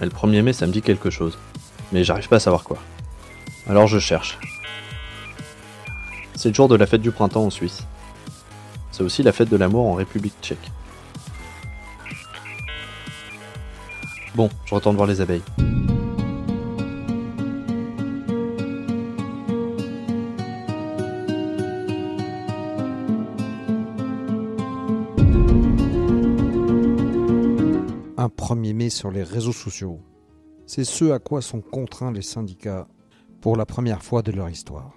Le 1er mai, ça me dit quelque chose. Mais j'arrive pas à savoir quoi. Alors je cherche. C'est le jour de la fête du printemps en Suisse. C'est aussi la fête de l'amour en République tchèque. Bon, je retourne voir les abeilles. Un 1er sur les réseaux sociaux. C'est ce à quoi sont contraints les syndicats pour la première fois de leur histoire.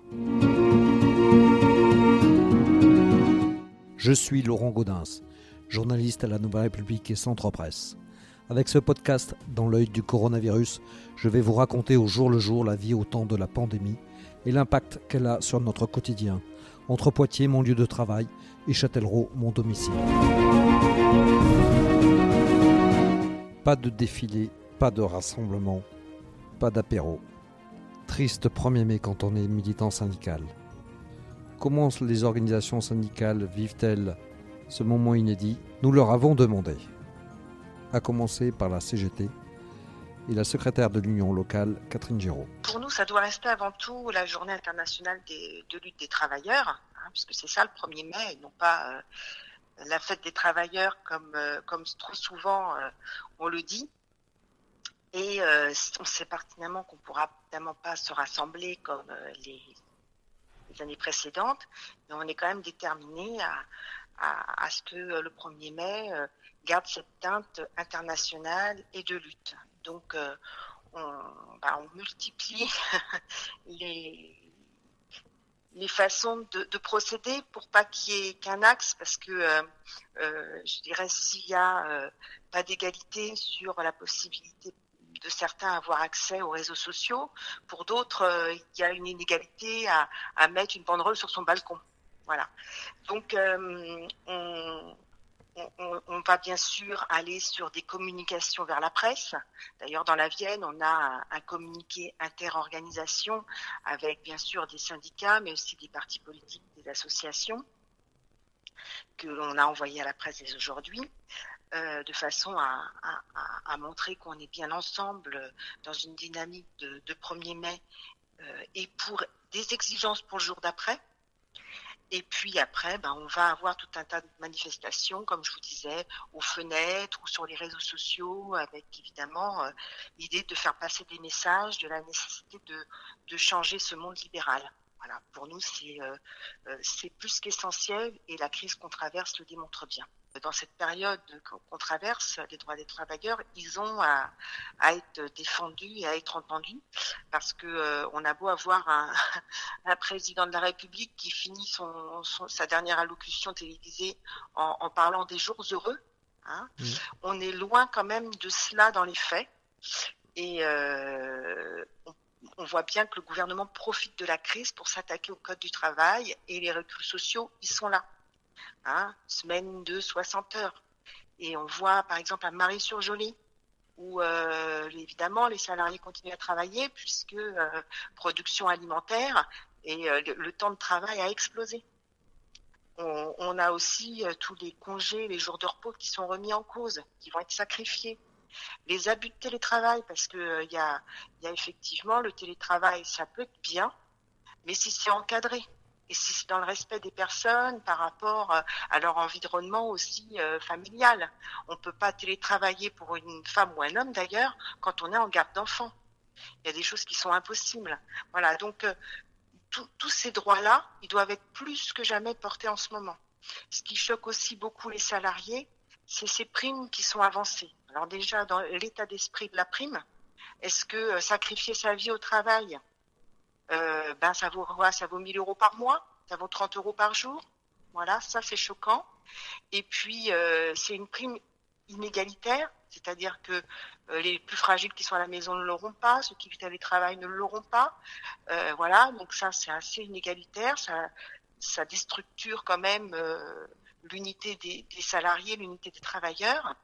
Je suis Laurent Gaudens, journaliste à la Nouvelle République et Centre Presse. Avec ce podcast, dans l'œil du coronavirus, je vais vous raconter au jour le jour la vie au temps de la pandémie et l'impact qu'elle a sur notre quotidien, entre Poitiers, mon lieu de travail, et Châtellerault, mon domicile. Pas de défilé, pas de rassemblement, pas d'apéro. Triste 1er mai quand on est militant syndical. Comment les organisations syndicales vivent-elles ce moment inédit Nous leur avons demandé. À commencer par la CGT et la secrétaire de l'Union locale, Catherine Giraud. Pour nous, ça doit rester avant tout la journée internationale de lutte des travailleurs, hein, puisque c'est ça le 1er mai, et non pas euh, la fête des travailleurs comme, euh, comme trop souvent euh, on le dit. Et euh, on sait pertinemment qu'on ne pourra évidemment pas se rassembler comme les, années précédentes, mais on est quand même déterminé à, à, ce que le 1er mai garde cette teinte internationale et de lutte. Donc, on, bah, on multiplie les, les façons de, de procéder pour pas qu'il y ait qu'un axe, parce que euh, euh, je dirais s'il y a euh, pas d'égalité sur la possibilité de certains avoir accès aux réseaux sociaux, pour d'autres il y a une inégalité à, mettre une banderole sur son balcon. Voilà. Donc on, va bien sûr aller sur des communications vers la presse. D'ailleurs, dans la Vienne, on a un, un communiqué interorganisation avec bien sûr des syndicats, mais aussi des partis politiques, des associations que l'on a envoyé à la presse dès aujourd'hui, euh, de façon à, montrer qu'on est bien ensemble dans une dynamique de, de 1er mai euh, et pour des exigences pour le jour d'après. Et puis après, ben, on va avoir tout un tas de manifestations, comme je vous disais, aux fenêtres ou sur les réseaux sociaux, avec évidemment euh, l'idée de faire passer des messages de la nécessité de, changer ce monde libéral. Voilà, pour nous, euh, euh, c'est plus qu'essentiel et la crise qu'on traverse le démontre bien. Dans cette période qu'on traverse, les droits des travailleurs, ils ont à, à être défendus et à être entendus parce que euh, on a beau avoir un, un président de la République qui finit son, son- sa dernière allocution télévisée en, en parlant des jours heureux. Hein. Mhm. On est loin quand même de cela dans les faits. Et euh, on, on voit bien que le gouvernement profite de la crise pour s'attaquer au code du travail et les reculs sociaux, ils sont là. Semaine de 60 heures. Et on voit par exemple à Marie-sur-Jolie où euh, évidemment les salariés continuent à travailler puisque euh, production alimentaire et euh, le, temps de travail a explosé. On, a aussi tous les congés, les jours de repos qui sont remis en cause, qui vont être sacrifiés. Les abus de télétravail, parce que il y a effectivement le télétravail, ça peut être bien, mais si c'est encadré et si c'est dans le respect des personnes par rapport euh, à leur environnement aussi euh, familial. On peut pas télétravailler pour une femme ou un homme d'ailleurs quand on est en garde d'enfants. Il y a des choses qui sont impossibles. Voilà, donc euh, tous ces droits-là, ils doivent être plus que jamais portés en ce moment. Ce qui choque aussi beaucoup les salariés, c'est ces primes qui sont avancées. Alors déjà, dans l'état d'esprit de la prime, est-ce que sacrifier sa vie au travail, euh, ben ça vaut quoi Ça vaut 1000 euros par mois Ça vaut 30 euros par jour Voilà, ça c'est choquant. Et puis, euh, c'est une prime inégalitaire, c'est-à-dire que euh, les plus fragiles qui sont à la maison ne l'auront pas, ceux qui vivent à travail ne l'auront pas. Voilà, donc ça c'est assez inégalitaire, ça, ça déstructure quand même l'unité des salariés, l'unité des travailleurs.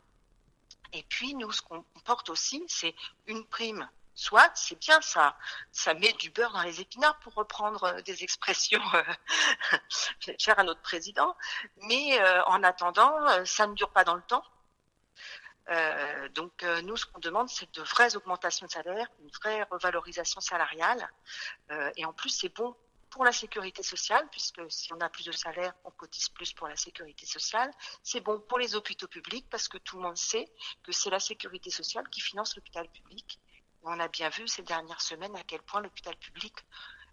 Et puis nous, ce qu'on porte aussi, c'est une prime. Soit, c'est bien ça, ça met du beurre dans les épinards pour reprendre euh, des expressions chères à notre président. Mais euh, en attendant, euh, ça ne dure pas dans le temps. Donc nous, ce qu'on demande, c'est de vraies augmentations de salaire, une vraie revalorisation salariale. Et en plus, c'est bon pour la sécurité sociale, puisque si on a plus de salaire, on cotise plus pour la sécurité sociale. C'est bon pour les hôpitaux publics, parce que tout le monde sait que c'est la sécurité sociale qui finance l'hôpital public. On a bien vu ces dernières semaines à quel point l'hôpital public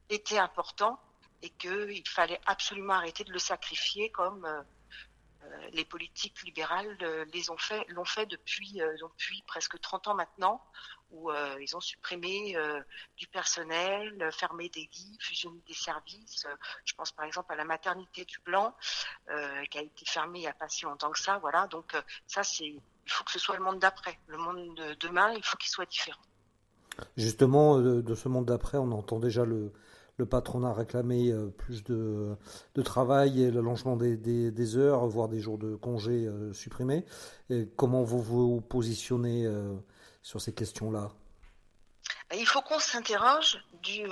était important et qu'il fallait absolument arrêter de le sacrifier comme euh, les politiques libérales euh, les ont fait, l'ont fait depuis, euh, depuis presque 30 ans maintenant, où ils ont supprimé du personnel, fermé des lits, fusionné des services. je pense par exemple à la maternité du Blanc, qui a été fermée il n'y a pas si longtemps que ça. Voilà, donc ça c'est, il faut que ce soit le monde d'après. Le monde de demain, il faut qu'il soit différent. Justement, de ce monde d'après, on entend déjà le, le patronat a réclamé euh, plus de, travail et l'allongement des, des, heures, voire des jours de congé euh, supprimés. Comment vous vous positionnez euh, sur ces questions-là? Ben, il faut qu'on s'interroge du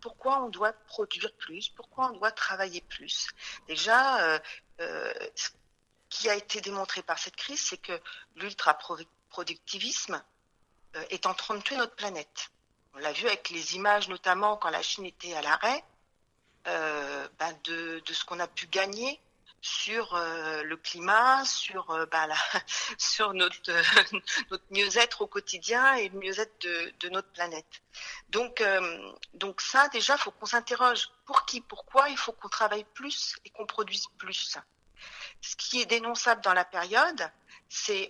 pourquoi on doit produire plus, pourquoi on doit travailler plus. Déjà, ce qui a été démontré par cette crise, c'est que l'ultra-productivisme est en train de tuer notre planète. On l'a vu avec les images, notamment quand la Chine était à l'arrêt, euh, ben, de, ce qu'on a pu gagner sur euh, le climat, sur, euh, ben, notre, mieux-être au quotidien et le mieux-être de, notre planète. Donc, donc ça, déjà, il faut qu'on s'interroge. Pour qui? Pourquoi? Il faut qu'on travaille plus et qu'on produise plus Ce qui est dénonçable dans la période,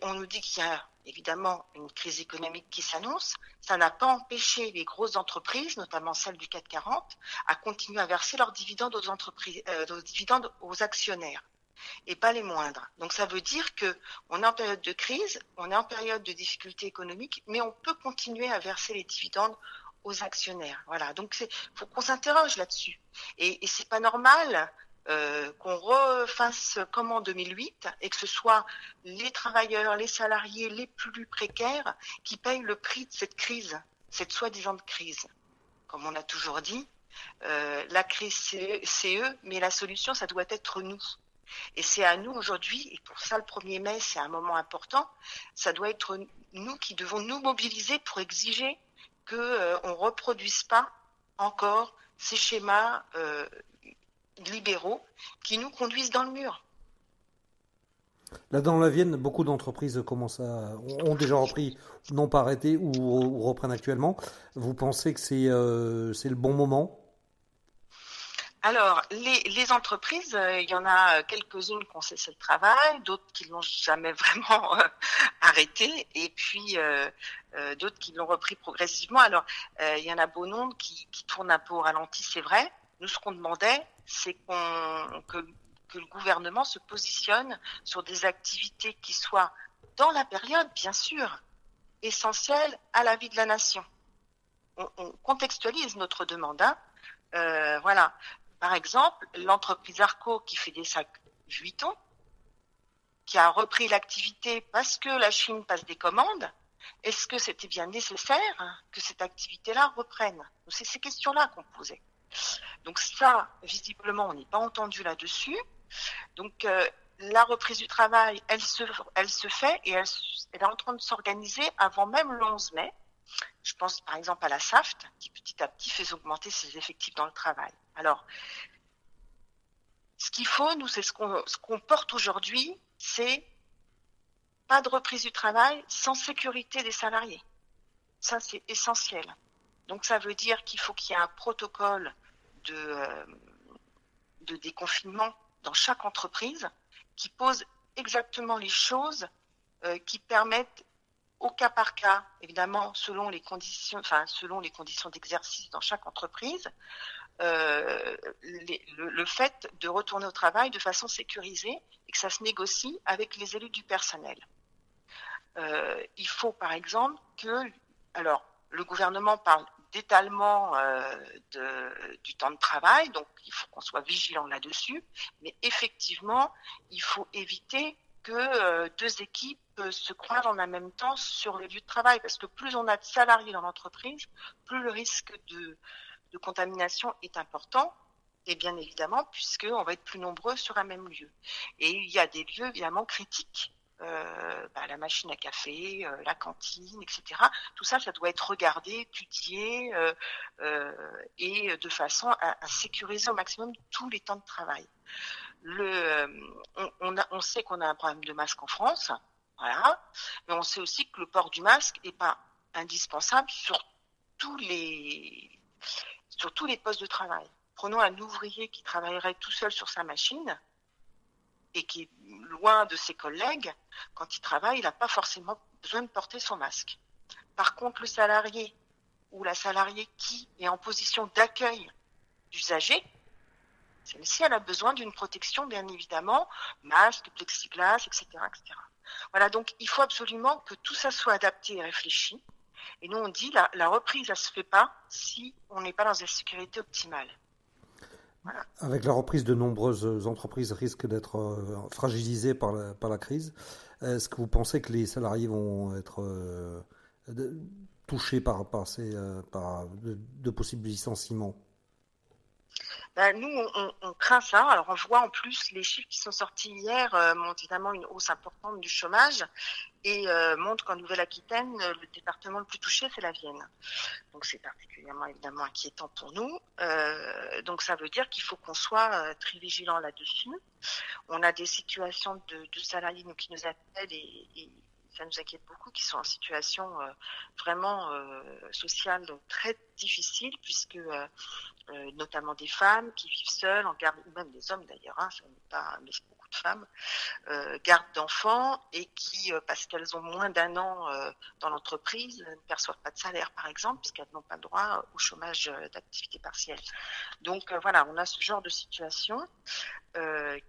on nous dit qu'il y a évidemment une crise économique qui s'annonce, ça n'a pas empêché les grosses entreprises, notamment celles du CAC 40, à continuer à verser leurs dividendes aux entreprises, euh, dividendes aux actionnaires et pas les moindres. Donc ça veut dire que on est en période de crise, on est en période de difficulté économique, mais on peut continuer à verser les dividendes aux actionnaires. Voilà. Donc il faut qu'on s'interroge là-dessus. Et, et c'est pas normal euh, qu'on refasse comme en 2008 et que ce soit les travailleurs, les salariés les plus précaires qui payent le prix de cette crise, cette soi-disant crise. Comme on a toujours dit, euh, la crise c'est eux, mais la solution ça doit être nous. Et c'est à nous aujourd'hui, et pour ça le 1er mai c'est un moment important, ça doit être nous qui devons nous mobiliser pour exiger qu'on euh, ne reproduise pas encore ces schémas libéraux qui nous conduisent dans le mur. Là, dans la Vienne, beaucoup d'entreprises commencent à, ont déjà repris, n'ont pas arrêté ou, reprennent actuellement. Vous pensez que c'est euh, le bon moment? Alors, les, entreprises, euh, il y en a quelques-unes qui ont cessé le travail, d'autres qui l'ont jamais vraiment euh, arrêté, et puis d'autres qui l'ont repris progressivement. Alors, il y en a bon nombre qui, qui tournent un peu au ralenti, c'est vrai. Nous, ce qu'on demandait, c'est que, le gouvernement se positionne sur des activités qui soient, dans la période, bien sûr, essentielles à la vie de la nation. On, contextualise notre demande. Hein. Euh, voilà. Par exemple, l'entreprise Arco qui fait des sacs Vuitton, qui a repris l'activité parce que la Chine passe des commandes, est-ce que c'était bien nécessaire que cette activité-là reprenne? C'est ces questions-là qu'on posait. Donc ça, visiblement, on n'est pas entendu là-dessus. Donc euh, la reprise du travail, elle se, elle se fait et elle, est en train de s'organiser avant même le 11 mai. Je pense par exemple à la SAFT, qui petit à petit fait augmenter ses effectifs dans le travail. Alors, ce qu'il faut, nous, c'est ce qu'on porte aujourd'hui, c'est pas de reprise du travail sans sécurité des salariés. Ça, c'est essentiel. Donc ça veut dire qu'il faut qu'il y ait un protocole de, euh, de déconfinement dans chaque entreprise qui pose exactement les choses euh, qui permettent au cas par cas, évidemment selon les conditions, enfin selon les conditions d'exercice dans chaque entreprise, euh, le, fait de retourner au travail de façon sécurisée et que ça se négocie avec les élus du personnel. il faut par exemple que, alors le gouvernement parle d'étalement euh, du temps de travail, donc il faut qu'on soit vigilant là-dessus. Mais effectivement, il faut éviter que euh, deux équipes se croisent en même temps sur le lieu de travail, parce que plus on a de salariés dans l'entreprise, plus le risque de, de contamination est important. Et bien évidemment, puisqu'on va être plus nombreux sur un même lieu. Et il y a des lieux évidemment critiques euh, bah, la machine à café, euh, la cantine, etc. Tout ça, ça doit être regardé, étudié et de façon à, sécuriser au maximum tous les temps de travail. On, sait qu'on a un problème de masque en France, mais on sait aussi que le port du masque n'est pas indispensable sur tous les postes de travail. Prenons un ouvrier qui travaillerait tout seul sur sa machine et qui est loin de ses collègues, quand il travaille, il n'a pas forcément besoin de porter son masque. Par contre, le salarié ou la salariée qui est en position d'accueil d'usager, celle-ci, elle a besoin d'une protection, bien évidemment, masque, plexiglas, etc.. Voilà, donc il faut absolument que tout ça soit adapté et réfléchi. Et nous, on dit la, la reprise, elle se fait pas si on n'est pas dans une sécurité optimale. Avec la reprise, de nombreuses entreprises risquent d'être euh, fragilisées par la, crise. Est-ce que vous pensez que les salariés vont être euh, touchés par, par, ces, euh, par de possibles licenciements? Bah, nous, on, craint ça. Alors, on voit en plus les chiffres qui sont sortis hier euh, montrent évidemment une hausse importante du chômage et euh, montrent qu'en Nouvelle-Aquitaine, le département le plus touché, c'est la Vienne. Donc, c'est particulièrement évidemment inquiétant pour nous. Euh, donc, ça veut dire qu'il faut qu'on soit euh, très vigilant là-dessus. On a des situations de, salariés qui nous appellent et, ça nous inquiète beaucoup, qui sont en situation euh, vraiment euh, sociale très difficile, puisque euh, notamment des femmes qui vivent seules, en garde, ou même des hommes d'ailleurs, hein, pas, mais beaucoup de femmes, gardent d'enfants et qui, parce qu'elles ont moins d'un an dans l'entreprise, ne perçoivent pas de salaire, par exemple, puisqu'elles n'ont pas le droit au chômage d'activité partielle. Donc voilà, on a ce genre de situation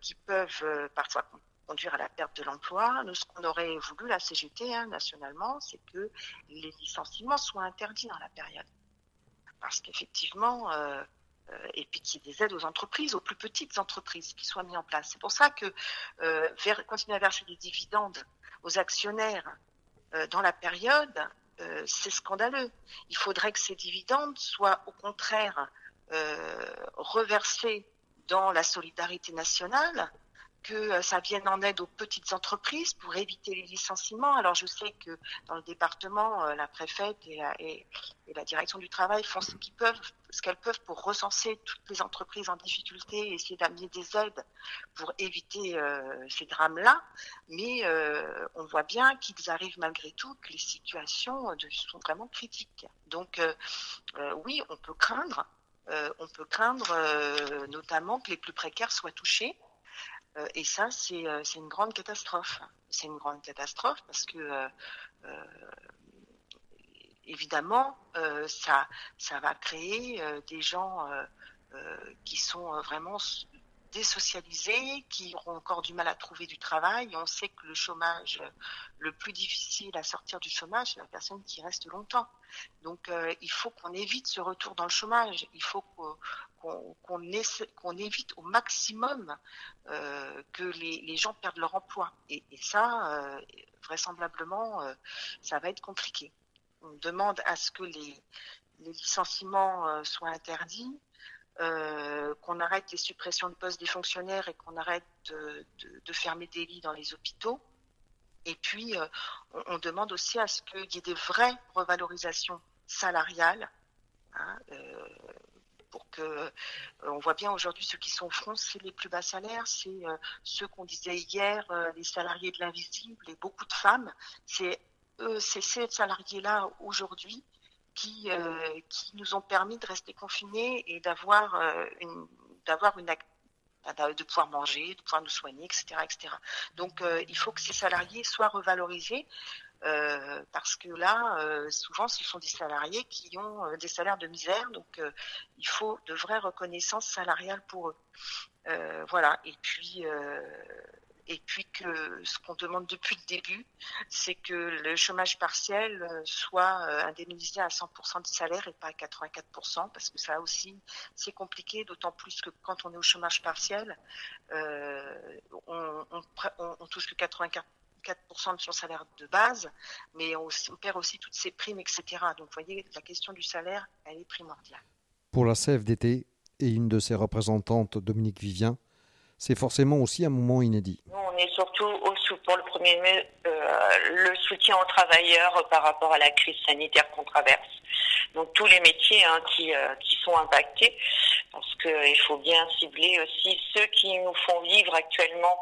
qui peuvent parfois conduire à la perte de l'emploi. Nous, ce qu'on aurait voulu, la CGT, hein, nationalement, c'est que les licenciements soient interdits dans la période. Parce qu'effectivement, euh, euh, et puis qu'il y ait des aides aux entreprises, aux plus petites entreprises qui soient mises en place. C'est pour ça que euh, continuer à verser des dividendes aux actionnaires dans la période, c'est scandaleux. Il faudrait que ces dividendes soient au contraire reversés dans la solidarité nationale que euh, ça vienne en aide aux petites entreprises pour éviter les licenciements. Alors je sais que dans le département, euh, la préfète et la, direction du travail font ce qu'ils peuvent, qu'elles peuvent pour recenser toutes les entreprises en difficulté et essayer d'amener des aides pour éviter euh, ces drames-là. Mais on voit bien qu'ils arrivent malgré tout que les situations sont vraiment critiques. Donc oui, on peut craindre. on peut craindre notamment que les plus précaires soient touchés et ça, euh, c'est une grande catastrophe. C'est une grande catastrophe parce que euh, évidemment, ça, ça va créer des gens qui sont vraiment désocialisés, qui auront encore du mal à trouver du travail. on sait que le chômage, le plus difficile à sortir du chômage, c'est la personne qui reste longtemps. Donc euh, il faut qu'on évite ce retour dans le chômage. Il faut qu'on évite au maximum euh, que les, gens perdent leur emploi. Et, ça, euh, vraisemblablement, ça va être compliqué. On demande à ce que les licenciements soient interdits. Euh, qu'on arrête les suppressions de postes des fonctionnaires et qu'on arrête de, fermer des lits dans les hôpitaux. Et puis, euh, on, demande aussi à ce qu'il y ait des vraies revalorisations salariales. Hein, euh, pour que on voit bien aujourd'hui ceux qui sont au front, c'est les plus bas salaires, c'est ceux qu'on disait hier, les salariés de l'invisible et beaucoup de femmes. C'est c'est ces salariés-là aujourd'hui qui, euh, qui nous ont permis de rester confinés et d'avoir euh, une d'avoir une bah, de pouvoir manger, de pouvoir nous soigner, etc., etc. Donc, euh, il faut que ces salariés soient revalorisés parce que là, souvent, ce sont des salariés qui ont des salaires de misère, donc il faut de vraies reconnaissances salariales pour eux. voilà. Et puis, et puis que ce qu'on demande depuis le début, c'est que le chômage partiel euh, soit euh, indemnisé à 100% du salaire et pas à 84%, parce que ça aussi, c'est compliqué, d'autant plus que quand on est au chômage partiel, euh, on, on, touche que 84% de son salaire de base, mais on, on, perd aussi toutes ses primes, etc. Donc, vous voyez, la question du salaire, elle est primordiale. Pour la CFDT et une de ses représentantes, Dominique Vivien, c'est forcément aussi un moment inédit. on est surtout au, pour le premier mai le soutien aux travailleurs par rapport à la crise sanitaire qu'on traverse. Donc tous les métiers hein, qui, qui sont impactés, parce qu'il faut bien cibler aussi ceux qui nous font vivre actuellement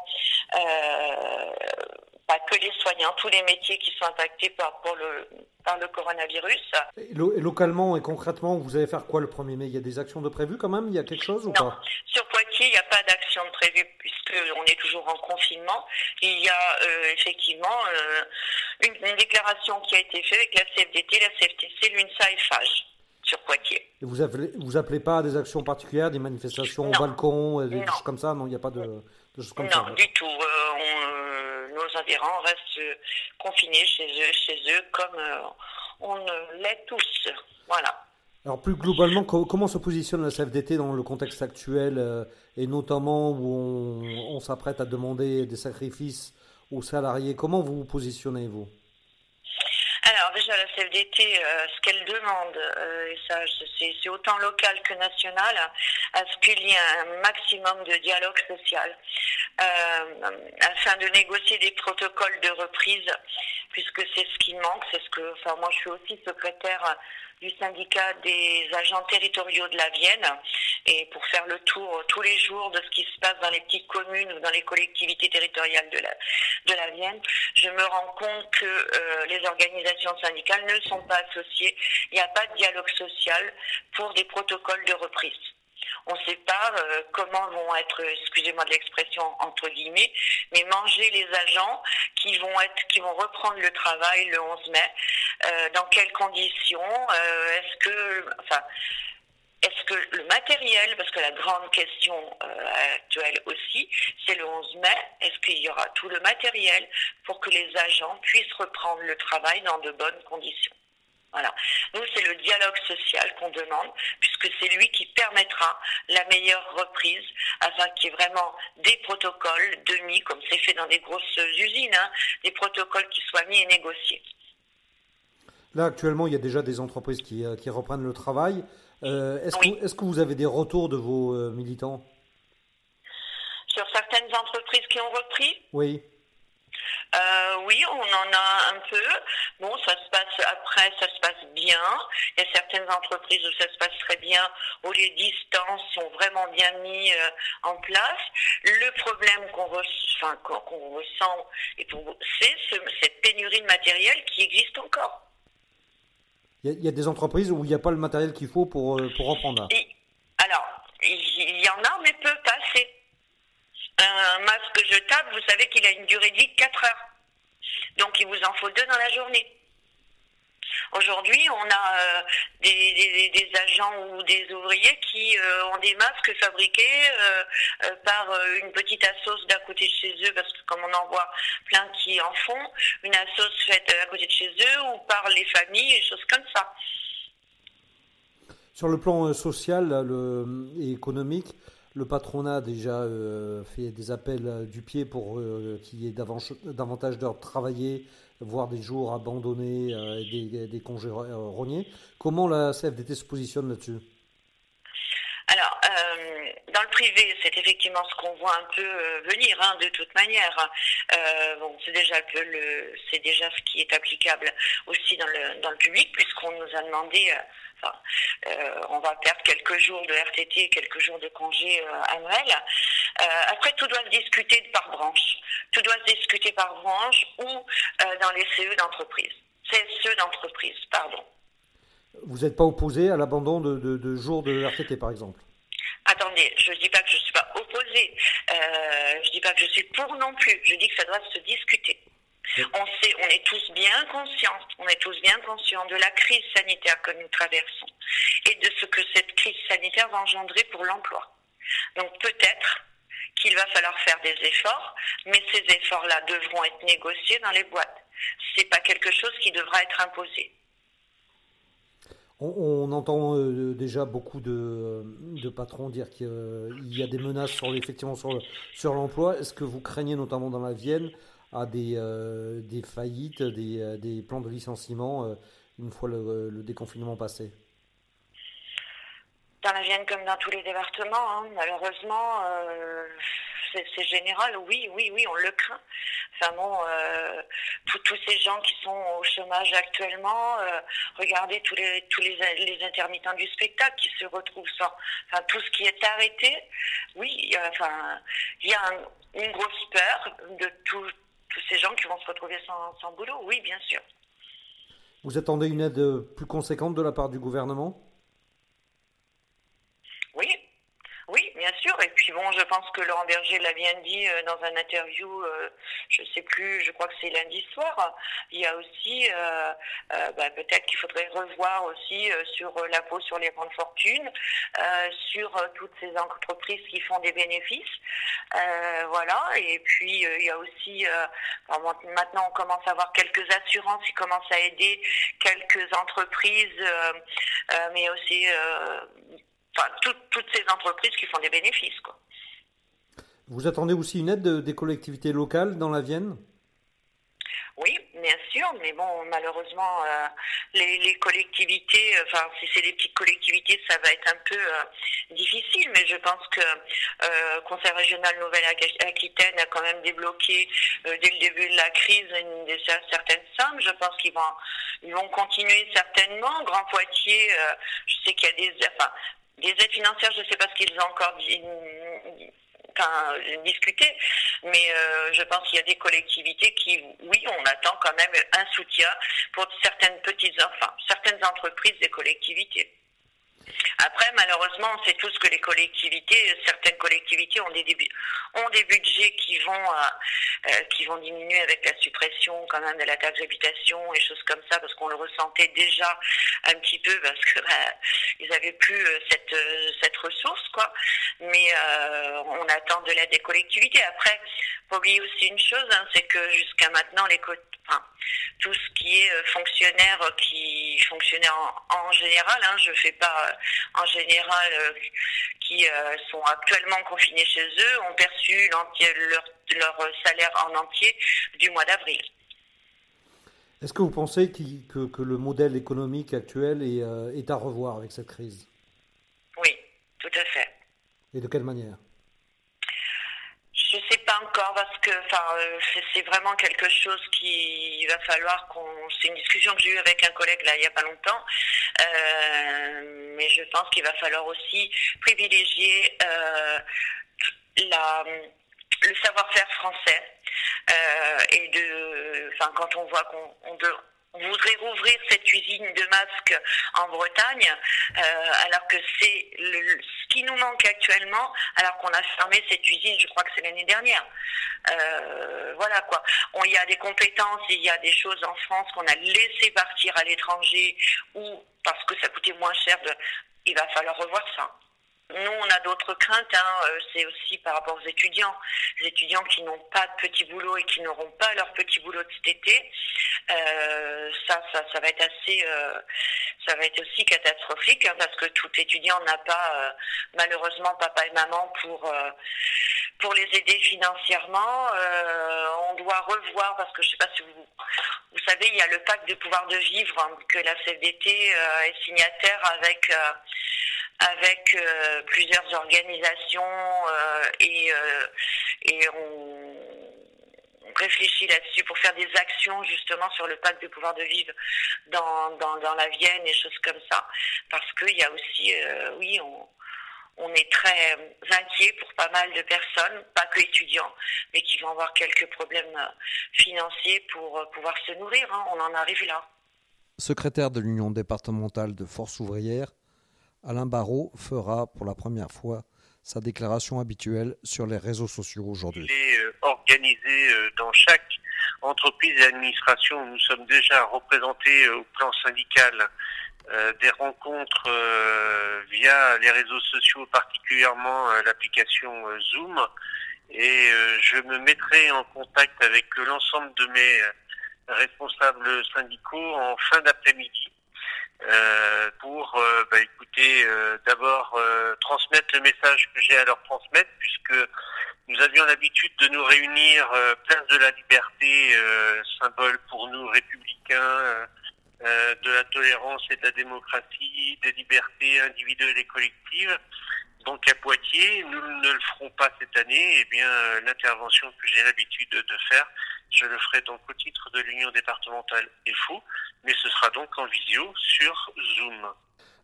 pas que les soignants, tous les métiers qui sont impactés par, le, par le coronavirus. Et, localement et concrètement, vous allez faire quoi le 1er mai? Il y a des actions de prévues quand même? Il y a quelque chose ou non. Sur Poitiers, il n'y a pas d'action de prévue puisqu'on est toujours en confinement. Il y a euh, effectivement euh, une, déclaration qui a été faite avec la CFDT, la CFTC, l'UNSA et FAGE sur Poitiers. Et vous appelez, vous appelez pas à des actions particulières, des manifestations au balcon, des choses comme ça? Non, il n'y a pas de, choses comme ça Non, du tout. Euh, nos adhérents restent confinés chez eux, chez eux comme euh, on l'est tous. Voilà. Alors plus globalement, comment se positionne la CFDT dans le contexte actuel euh, et notamment où on, s'apprête à demander des sacrifices aux salariés? Comment vous vous positionnez, vous? Alors déjà la CFDT, ce qu'elle demande, et ça c'est autant local que national, à ce qu'il y ait un maximum de dialogue social. Euh, afin de négocier des protocoles de reprise, puisque c'est ce qui manque. C'est ce que, enfin, moi, je suis aussi secrétaire du syndicat des agents territoriaux de la Vienne et pour faire le tour tous les jours de ce qui se passe dans les petites communes ou dans les collectivités territoriales de la, de la Vienne, je me rends compte que euh, les organisations syndicales ne sont pas associées. Il n'y a pas de dialogue social pour des protocoles de reprise on ne sait pas euh, comment vont être, excusez-moi de l'expression entre guillemets, mais manger les agents qui vont être, qui vont reprendre le travail le 11 mai. Euh, dans quelles conditions euh, Est-ce que, enfin, est-ce que le matériel, parce que la grande question actuelle aussi, c'est le 11 mai, est-ce qu'il y aura tout le matériel pour que les agents puissent reprendre le travail dans de bonnes conditions? Voilà. Nous, c'est le dialogue social qu'on demande, puisque c'est lui qui permettra la meilleure reprise, afin qu'il y ait vraiment des protocoles de mis, comme c'est fait dans des grosses usines, hein, des protocoles qui soient mis et négociés. Là, actuellement, il y a déjà des entreprises qui, euh, reprennent le travail. Euh, est-ce, que, que, vous avez des retours de vos euh, militants? Sur certaines entreprises qui ont repris? Oui. Euh, oui, on en a un peu. Bon, ça se passe après, ça se passe bien. Il y a certaines entreprises où ça se passe très bien, où les distances sont vraiment bien mis euh, en place. Le problème qu'on enfin, ressent, c'est cette pénurie de matériel qui existe encore. Il y, a des entreprises où il n'y a pas le matériel qu'il faut pour, euh, pour reprendre. alors, il y en a, mais peu, pas assez. Un masque jetable, vous savez qu'il a une durée de vie de 4 heures. Donc il vous en faut deux dans la journée. Aujourd'hui, on a euh, des, agents ou des ouvriers qui euh, ont des masques fabriqués euh, par une petite assoce d'à côté de chez eux, parce que comme on en voit plein qui en font, une assoce faite à côté de chez eux ou par les familles, des choses comme ça. Sur le plan social et économique, le patronat a déjà euh, fait des appels euh, du pied pour euh, qu'il y ait davantage d'heures travaillées, voire des jours abandonnés et des, congés rognés. Comment la CFDT se positionne là-dessus? Alors, dans le privé, c'est effectivement ce qu'on voit un peu venir, hein, de toute manière. c'est déjà déjà ce qui est applicable aussi dans le dans le public, puisqu'on nous a demandé euh, on va perdre quelques jours de RTT et quelques jours de congé euh, annuel. Euh, après, tout doit se discuter par branche. Tout doit se discuter par branche ou dans les CE d'entreprise. CSE d'entreprise, pardon. Vous n'êtes pas opposé à l'abandon de, jours de RTT, par exemple? Attendez, je ne dis pas que je ne suis pas opposée. je ne dis pas que je suis pour non plus. Je dis que ça doit se discuter. On sait, on est tous bien conscients, on est tous bien conscients de la crise sanitaire que nous traversons et de ce que cette crise sanitaire va engendrer pour l'emploi. Donc peut-être qu'il va falloir faire des efforts, mais ces efforts-là devront être négociés dans les boîtes. C'est pas quelque chose qui devra être imposé. On, entend euh, déjà beaucoup de, patrons dire qu'il y a des menaces sur, effectivement sur, sur l'emploi. Est-ce que vous craignez notamment dans la Vienne à des, euh, des faillites, des, euh, des, plans de licenciement euh, une fois le, déconfinement passé Dans la Vienne comme dans tous les départements, hein, malheureusement, c'est général, oui, oui, oui, on le craint. Enfin bon, tous ces gens qui sont au chômage actuellement, regardez tous les tous les, les, intermittents du spectacle qui se retrouvent sans, enfin tout ce qui est arrêté. Oui, enfin il y a une grosse peur de tous ces gens qui vont se retrouver sans, sans boulot. Oui, bien sûr. Vous attendez une aide plus conséquente de la part du gouvernement Oui, oui, bien Et puis bon, je pense que Laurent Berger l'a bien dit euh, dans un interview, euh, je sais plus, je crois que c'est lundi soir. Il y a aussi, euh, bah, peut-être qu'il faudrait revoir aussi sur l'impôt sur les grandes fortunes, sur toutes ces entreprises qui font des bénéfices. voilà. Et puis il y a aussi, maintenant on commence à avoir quelques assurances qui commencent à aider quelques entreprises, mais aussi enfin, toutes ces entreprises qui font des bénéfices. Quoi. Vous attendez aussi une aide des collectivités locales dans la Vienne? Oui, bien sûr, mais bon, malheureusement, euh, les, collectivités, enfin, si c'est des petites collectivités, ça va être un peu euh, difficile, mais je pense que euh, Conseil régional Nouvelle-Aquitaine a quand même débloqué dès le début de la crise une, certaines sommes. Je pense qu'ils vont, ils vont continuer certainement. Grand Poitiers, je sais qu'il y a des, enfin, des aides financières, je ne sais pas ce qu'ils ont encore discuté, mais euh, je pense qu'il y a des collectivités qui, oui, on attend quand même un soutien pour certaines petites, enfin, certaines entreprises des collectivités. Après, malheureusement, on sait tous que les collectivités, certaines collectivités ont des, ont des budgets qui vont, euh, euh, qui vont diminuer avec la suppression quand même de la taxe d'habitation et choses comme ça, parce qu'on le ressentait déjà un petit peu parce que bah, avaient plus euh, cette, cette ressource, quoi. Mais on attend de l'aide des collectivités. Après, faut oublier aussi une chose, hein, c'est que jusqu'à maintenant, les enfin, tout ce qui est fonctionnaire qui fonctionnait en, en général, hein, je fais pas en général euh, qui euh, sont actuellement confinés chez eux ont perçu leur, leur salaire en entier du mois d'avril. Est-ce que vous pensez que, que, le modèle économique actuel est, euh, est à revoir avec cette crise? Oui, tout à fait. Et de quelle manière? Je sais pas encore parce que euh, c'est vraiment quelque chose qui va falloir qu'on c'est une discussion que j'ai eue avec un collègue là il y a pas longtemps. Euh, mais je pense qu'il va falloir aussi privilégier euh, la le savoir-faire français. Et de enfin quand on voit qu'on on, on voudrait rouvrir cette usine de masques en Bretagne, euh, alors que c'est ce qui nous manque actuellement, alors qu'on a fermé cette usine, je crois que c'est l'année dernière. Euh, voilà quoi. il y a des compétences, il y a des choses en France qu'on a laissé partir à l'étranger ou parce que ça coûtait moins cher. De, il va falloir revoir ça. Nous, on a d'autres craintes. Hein. Euh, c'est aussi par rapport aux étudiants. Les étudiants qui n'ont pas de petit boulot et qui n'auront pas leur petit boulot de cet été. Euh, ça, ça, ça va être assez, euh, ça va être aussi catastrophique hein, parce que tout étudiant n'a pas, malheureusement, papa et maman pour pour les aider financièrement. on doit revoir parce que je sais pas si vous vous savez, il y a le pacte de pouvoir de vivre hein, que la CFDT est signataire avec avec euh, plusieurs organisations euh, et, euh, on réfléchit là-dessus pour faire des actions justement sur le pacte de pouvoir de vivre dans, la Vienne et choses comme ça. Parce qu'il y a aussi, oui, on, on est très inquiet pour pas mal de personnes, pas que étudiants, mais qui vont avoir quelques problèmes financiers pour pouvoir se nourrir. Hein. On en arrive là. Secrétaire de l'Union départementale de force ouvrière, Alain Barrault fera pour la première fois sa déclaration habituelle sur les réseaux sociaux aujourd'hui. Il est euh, organisé euh, dans chaque entreprise et administration. Nous sommes déjà représentés euh, au plan syndical des rencontres via les réseaux sociaux, particulièrement l'application Zoom. Et je me mettrai en contact avec l'ensemble de mes responsables syndicaux en fin d'après-midi pour bah, écouter euh, d'abord transmettre le message que j'ai à leur transmettre puisque nous avions l'habitude de nous réunir place de la liberté symbole pour nous républicains de la tolérance et de la démocratie, des libertés individuelles et collectives. Donc à Poitiers, nous ne le ferons pas cette année. Eh bien, l'intervention que j'ai l'habitude de faire, je le ferai donc au titre de l'Union départementale EFO, mais ce sera donc en visio sur Zoom.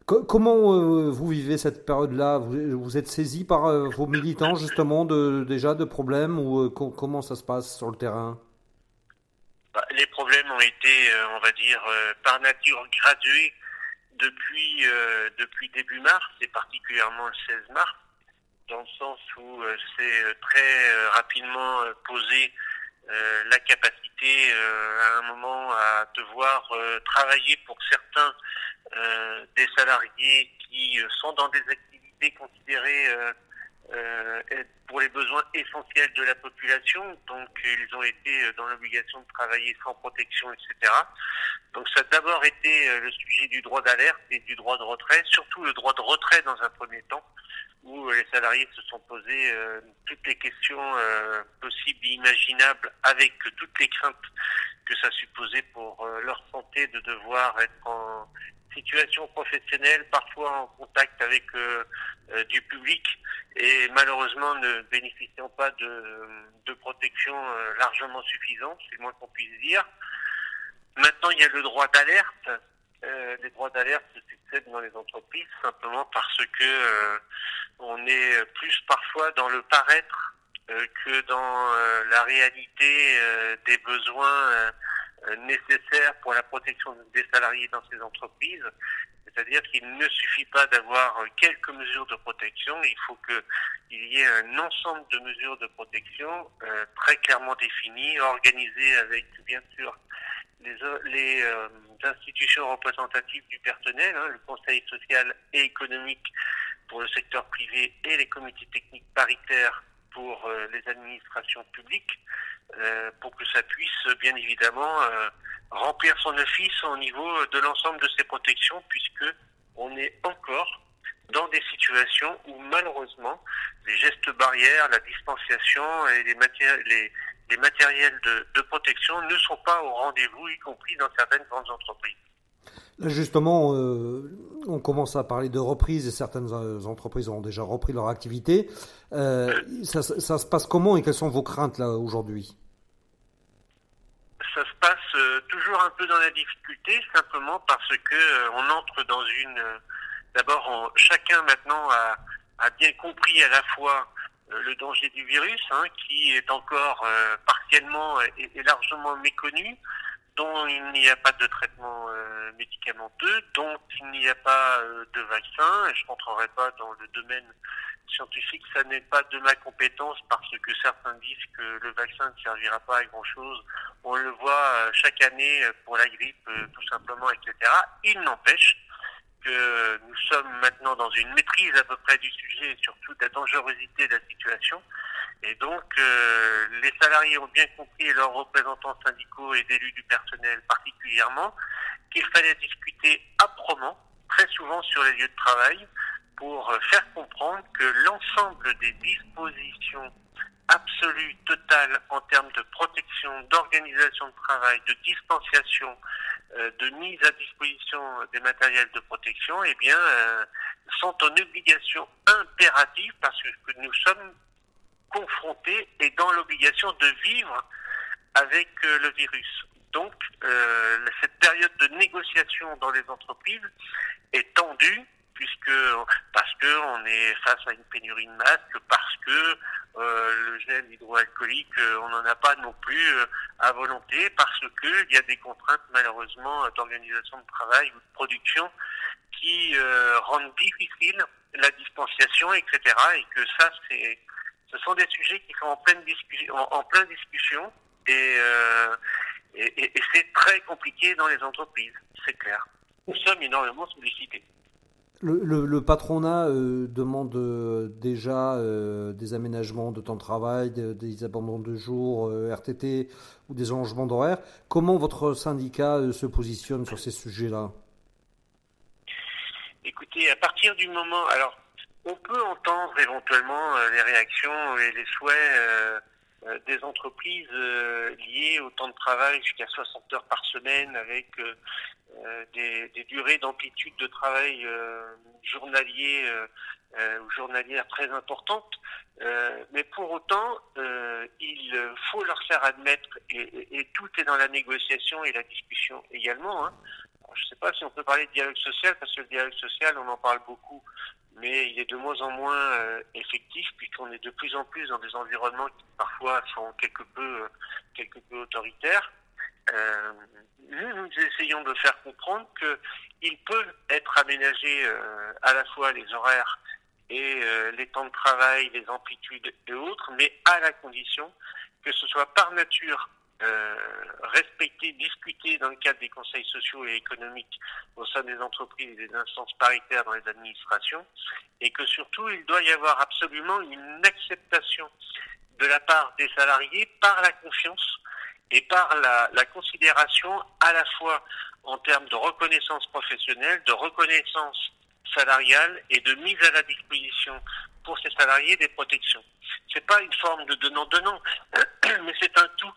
Comment euh, vous vivez cette période-là? Vous, êtes saisi par euh, vos militants justement de, déjà de problèmes ou euh, comment ça se passe sur le terrain? Bah, Les problèmes ont été, on va dire, par nature gradués depuis, depuis début mars et particulièrement le 16 mars, dans le sens où c'est très rapidement posé la capacité à un moment à devoir travailler pour certains euh, des salariés qui euh, sont dans des activités considérées euh, pour les besoins essentiels de la population. Donc, ils ont été dans l'obligation de travailler sans protection, etc. Donc, ça a d'abord été le sujet du droit d'alerte et du droit de retrait, surtout le droit de retrait dans un premier temps, où les salariés se sont posés toutes les questions possibles et imaginables avec toutes les craintes que ça supposait pour leur santé de devoir être en situation professionnelle, parfois en contact avec euh, euh, du public et malheureusement ne bénéficiant pas de, de protection euh, largement suffisante, c'est le moins qu'on puisse dire. Maintenant, il y a le droit d'alerte. les droits d'alerte succèdent dans les entreprises simplement parce que on est plus parfois dans le paraître que dans la réalité des besoins euh, nécessaires pour la protection des salariés dans ces entreprises. C'est-à-dire qu'il ne suffit pas d'avoir quelques mesures de protection, il faut qu'il y ait un ensemble de mesures de protection euh, très clairement définies, organisées avec bien sûr les, les euh, institutions représentatives du personnel, hein, le Conseil social et économique pour le secteur privé et les comités techniques paritaires pour les administrations publiques, euh, pour que ça puisse bien évidemment euh, remplir son office au niveau de l'ensemble de ces protections, puisque on est encore dans des situations où malheureusement les gestes barrières, la distanciation et les, les, les matériels de, de protection ne sont pas au rendez-vous, y compris dans certaines grandes entreprises. Là justement, euh, on commence à parler de reprise et certaines entreprises ont déjà repris leur activité. Euh, ça, ça, se passe comment et quelles sont vos craintes là aujourd'hui? Ça se passe euh, toujours un peu dans la difficulté, simplement parce que euh, on entre dans une. Euh, d'abord, chacun maintenant a, a, bien compris à la fois le danger du virus, hein, qui est encore partiellement et, largement méconnu, dont il n'y a pas de traitement médicamenteux, dont il n'y a pas de vaccin. Je rentrerai pas dans le domaine scientifique, ça n'est pas de ma compétence parce que certains disent que le vaccin ne servira pas à grand chose. On le voit euh, chaque année euh, pour la grippe, euh, tout simplement, etc. Il n'empêche que nous sommes maintenant dans une maîtrise à peu près du sujet et surtout de la dangerosité de la situation. Et donc, les salariés ont bien compris, et leurs représentants syndicaux et d'élus du personnel particulièrement, qu'il fallait discuter âprement, très souvent sur les lieux de travail, pour faire comprendre que l'ensemble des dispositions absolues, totales en termes de protection, d'organisation de travail, de distanciation, euh, de mise à disposition des matériels de protection, eh bien, euh, sont en obligation impérative parce que nous sommes confrontés et dans l'obligation de vivre avec euh, le virus. Donc, cette période de négociation dans les entreprises est tendue puisque parce que on est face à une pénurie de masques, parce que euh, le gel hydroalcoolique, euh, on n'en a pas non plus euh, à volonté, parce que il y a des contraintes malheureusement d'organisation de travail ou de production qui rendent difficile la distanciation, etc. Et que ça, c'est, ce sont des sujets qui sont en pleine discussion, en, pleine discussion, et, et, et c'est très compliqué dans les entreprises, c'est clair. Nous sommes énormément sollicités. Le, patronat euh, demande euh, déjà euh, des aménagements de temps de travail, des abandons de jours, RTT ou des allongements d'horaire. Comment votre syndicat se positionne sur ces sujets-là? Écoutez, à partir du moment, alors on peut entendre éventuellement les réactions et les souhaits des entreprises liées au temps de travail jusqu'à 60 heures par semaine avec des, des, durées d'amplitude de travail journalier ou journalière très importantes. mais pour autant, il faut leur faire admettre, et, et, tout est dans la négociation et la discussion également, hein, je ne sais pas si on peut parler de dialogue social, parce que le dialogue social, on en parle beaucoup, mais il est de moins en moins euh, effectif, puisqu'on est de plus en plus dans des environnements qui parfois sont quelque peu, euh, quelque peu autoritaires. Euh, nous, nous essayons de faire comprendre qu'il peut être aménagé à la fois les horaires et les temps de travail, les amplitudes et autres, mais à la condition que ce soit par nature respecter, discuter dans le cadre des conseils sociaux et économiques au sein des entreprises et des instances paritaires dans les administrations, et que surtout il doit y avoir absolument une acceptation de la part des salariés par la confiance et par la, la considération à la fois en termes de reconnaissance professionnelle, de reconnaissance salariale et de mise à la disposition pour ces salariés des protections. C'est pas une forme de donnant-donnant, mais c'est un tout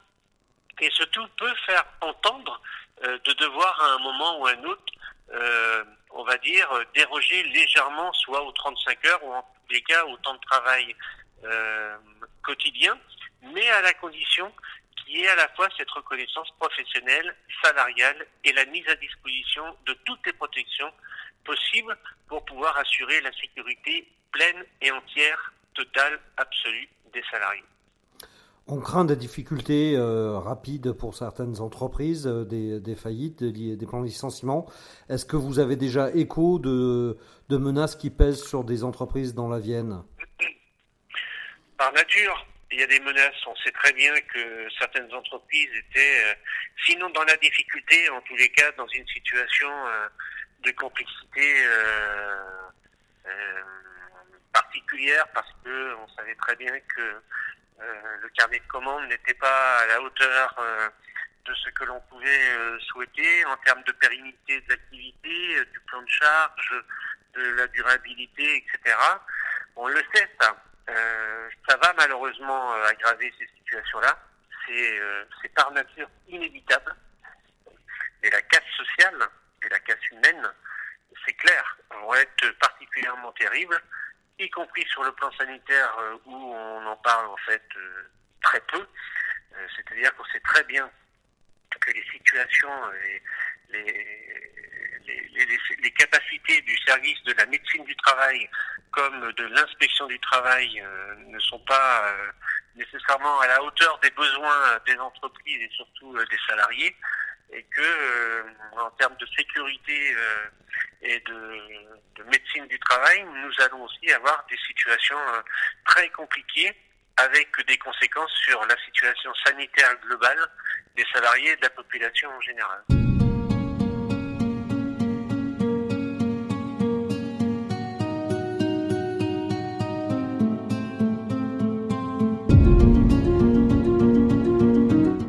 et ce tout peut faire entendre euh, de devoir à un moment ou à un autre, euh, on va dire, déroger légèrement, soit aux 35 heures ou en les cas au temps de travail euh, quotidien, mais à la condition qu'il y à la fois cette reconnaissance professionnelle, salariale et la mise à disposition de toutes les protections possibles pour pouvoir assurer la sécurité pleine et entière, totale, absolue des salariés. On craint des difficultés euh, rapides pour certaines entreprises, euh, des, faillites, des, plans de licenciement. Est-ce que vous avez déjà écho de, menaces qui pèsent sur des entreprises dans la Vienne? Par nature, il y a des menaces. On sait très bien que certaines entreprises étaient, euh, sinon dans la difficulté, en tous les cas dans une situation de complexité particulière, parce qu'on savait très bien que euh, le carnet de commandes n'était pas à la hauteur euh, de ce que l'on pouvait euh, souhaiter en termes de pérennité de l'activité, du plan de charge, de la durabilité, etc. On le sait, ça. ça va malheureusement aggraver ces situations-là. C'est par nature inévitable. Et la casse sociale et la casse humaine, c'est clair, vont être particulièrement terribles y compris sur le plan sanitaire euh, où on en parle en fait euh, très peu. Euh, c'est-à-dire qu'on sait très bien que les situations, les, les, les, capacités du service de la médecine du travail comme de l'inspection du travail ne sont pas nécessairement à la hauteur des besoins des entreprises et surtout des salariés et que en termes de sécurité et de, médecine du travail, nous allons aussi avoir des situations euh, très compliquées avec des conséquences sur la situation sanitaire globale des salariés et de la population en général.